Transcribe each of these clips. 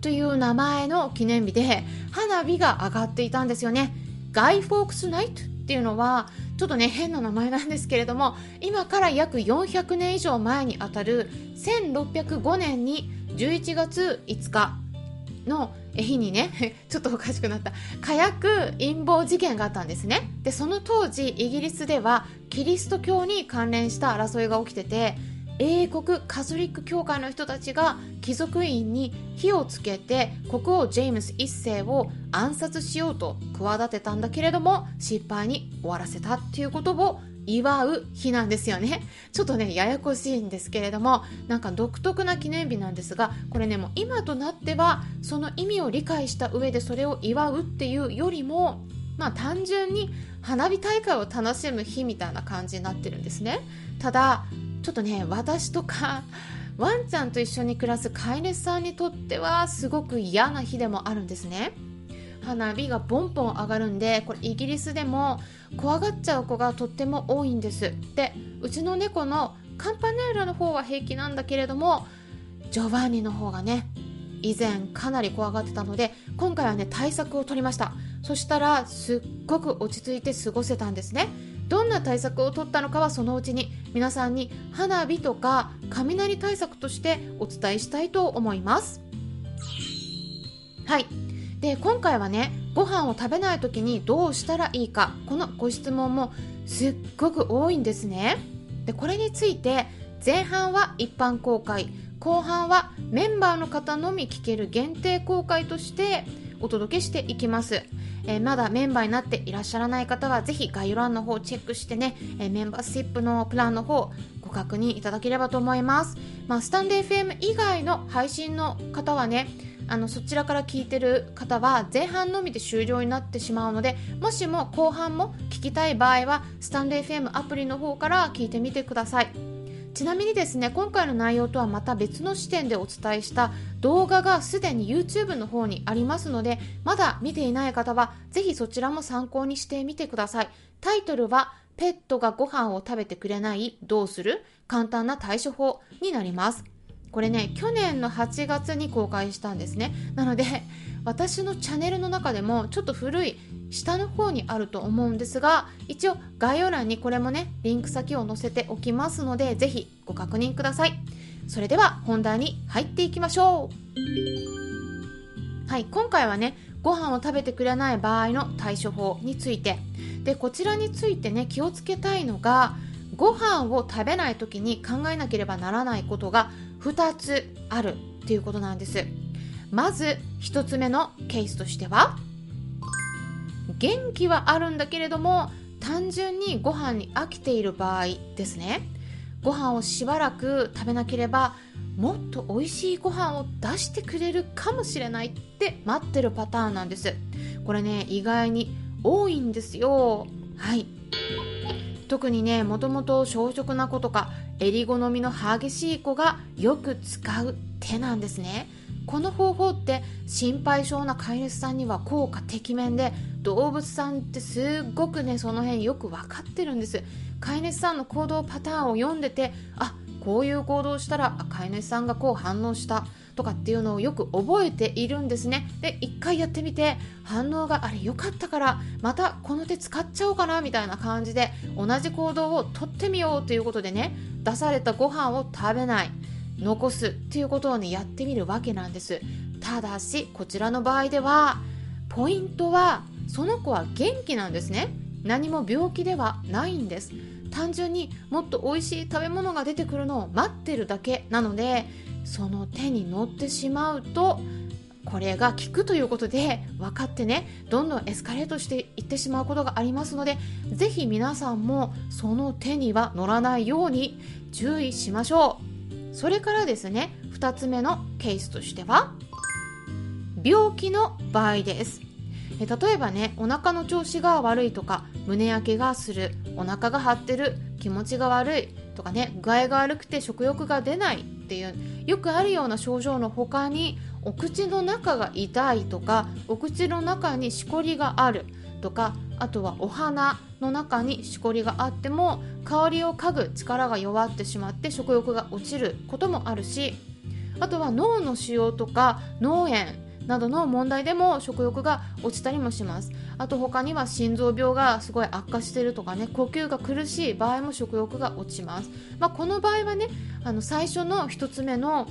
という名前の記念日で花火が上がっていたんですよね。ガイ・フォークス・ナイトっていうのはちょっとね変な名前なんですけれども今から約400年以上前にあたる1605年に11月5日の日にね ちょっとおかしくなった火薬陰謀事件があったんですねでその当時イギリスではキリスト教に関連した争いが起きてて英国カトリック教会の人たちが貴族院に火をつけて国王ジェームス1世を暗殺しようと企てたんだけれども失敗に終わらせたっていうことを祝う日なんですよね。ちょっとね、ややこしいんですけれども、なんか独特な記念日なんですが、これね、もう今となっては、その意味を理解した上でそれを祝うっていうよりも、まあ単純に花火大会を楽しむ日みたいな感じになってるんですね。ただ、ちょっとね私とかワンちゃんと一緒に暮らす飼い主さんにとってはすごく嫌な日でもあるんですね。花火がボンボン上がるんでこれイギリスでも怖がっちゃう子がとっても多いんです。でうちの猫のカンパネーラの方は平気なんだけれどもジョバンニの方がね以前かなり怖がってたので今回はね対策を取りました。そしたらすっごく落ち着いて過ごせたんですね。どんな対策を取ったのかはそのうちに皆さんに花火とか雷対策としてお伝えしたいと思います。はい。で今回はねご飯を食べない時にどうしたらいいかこのご質問もすっごく多いんですね。でこれについて前半は一般公開後半はメンバーの方のみ聞ける限定公開としてお届けしていきます、えー、まだメンバーになっていらっしゃらない方はぜひ概要欄の方をチェックしてね、えー、メンバーシップのプランの方ご確認いただければと思います、まあ、スタンデー FM 以外の配信の方はねあのそちらから聞いてる方は前半のみで終了になってしまうのでもしも後半も聞きたい場合はスタンレー FM アプリの方から聞いてみてください。ちなみにですね今回の内容とはまた別の視点でお伝えした動画がすでに YouTube の方にありますのでまだ見ていない方はぜひそちらも参考にしてみてください。タイトルはペットがご飯を食べてくれないどうする？簡単な対処法になります。これね去年の8月に公開したんですね。なので私のチャンネルの中でもちょっと古い下の方にあると思うんですが一応概要欄にこれもねリンク先を載せておきますのでぜひご確認ください。それでは本題に入っていきましょう。はい今回はねご飯を食べてくれない場合の対処法について。でこちらについてね気をつけたいのがご飯を食べない時に考えなければならないことが2つあるっていうことなんです。まず1つ目のケースとしては元気はあるんだけれども単純にご飯に飽きている場合ですね。ご飯をしばらく食べなければもっと美味しいご飯を出してくれるかもしれないって待ってるパターンなんです。これね意外に多いんですよ。はい。特にねもともと小食な子とか襟好みの激しい子がよく使う手なんですね。この方法って心配性な飼い主さんには効果てきめんで動物さんってすっごくねその辺よく分かってるんです。飼い主さんの行動パターンを読んでてあこういう行動したら飼い主さんがこう反応したとかっていうのをよく覚えているんですね。で一回やってみて反応があれ良かったからまたこの手使っちゃおうかなみたいな感じで同じ行動をとってみようということでね出されたご飯を食べない。残すっていうことをねやってみるわけなんです。ただしこちらの場合ではポイントはその子は元気なんですね。何も病気ではないんです。単純にもっと美味しい食べ物が出てくるのを待ってるだけなのでその手に乗ってしまうとこれが効くということで分かってねどんどんエスカレートしていってしまうことがありますのでぜひ皆さんもその手には乗らないように注意しましょう。それからですね2つ目のケースとしては病気の場合です。例えばねお腹の調子が悪いとか胸焼けがするお腹が張ってる気持ちが悪いとかね具合が悪くて食欲が出ないっていうよくあるような症状の他にお口の中が痛いとかお口の中にしこりがあるとかあとはお花の中にしこりがあっても香りを嗅ぐ力が弱ってしまって食欲が落ちることもあるしあとは脳の腫瘍とか脳炎などの問題でも食欲が落ちたりもします。あと他には心臓病がすごい悪化してるとかね呼吸が苦しい場合も食欲が落ちます、まあ、この場合はねあの最初の1つ目の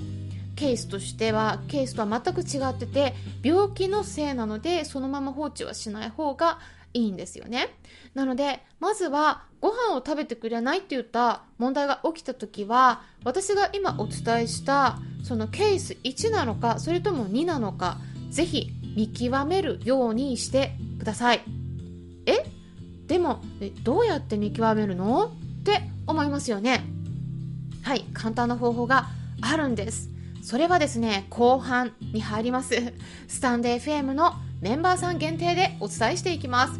ケースとしてはケースとは全く違ってて病気のせいなのでそのまま放置はしない方がいいんですよね。なのでまずはご飯を食べてくれないって言った問題が起きた時は私が今お伝えしたそのケース1なのかそれとも2なのかぜひ見極めるようにしてください。え？でもえどうやって見極めるの？って思いますよね。はい簡単な方法があるんです。それはですね後半に入ります。スタンデー FM のメンバーさん限定でお伝えしていきます。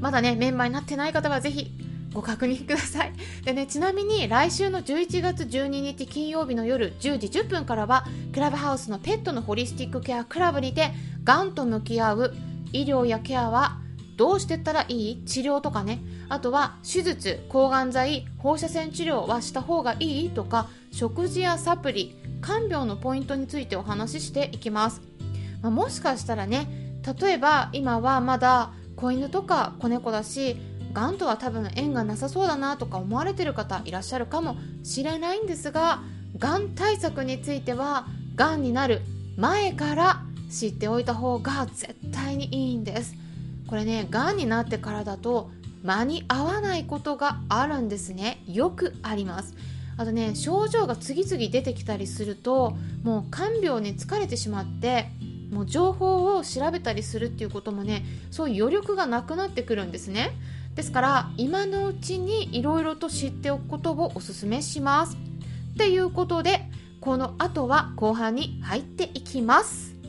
まだねメンバーになってない方はぜひご確認ください。でねちなみに来週の11月12日金曜日の夜10時10分からはクラブハウスのペットのホリスティックケアクラブにてがんと向き合う医療やケアはどうしてったらいい？治療とかね。あとは手術抗がん剤放射線治療はした方がいい？とか食事やサプリ看病のポイントについてお話ししていきます、まあ、もしかしたらね例えば今はまだ子犬とか子猫だしがんとは多分縁がなさそうだなとか思われてる方いらっしゃるかもしれないんですががん対策についてはがんになる前から知っておいた方が絶対にいいんです。これねがんになってからだと間に合わないことがあるんですね。よくあります。あとね症状が次々出てきたりするともう看病に疲れてしまってもう情報を調べたりするっていうこともねそういう余力がなくなってくるんですね。ですから今のうちにいろいろと知っておくことをおすすめします。っていうことでこの後は後半に入っていきます。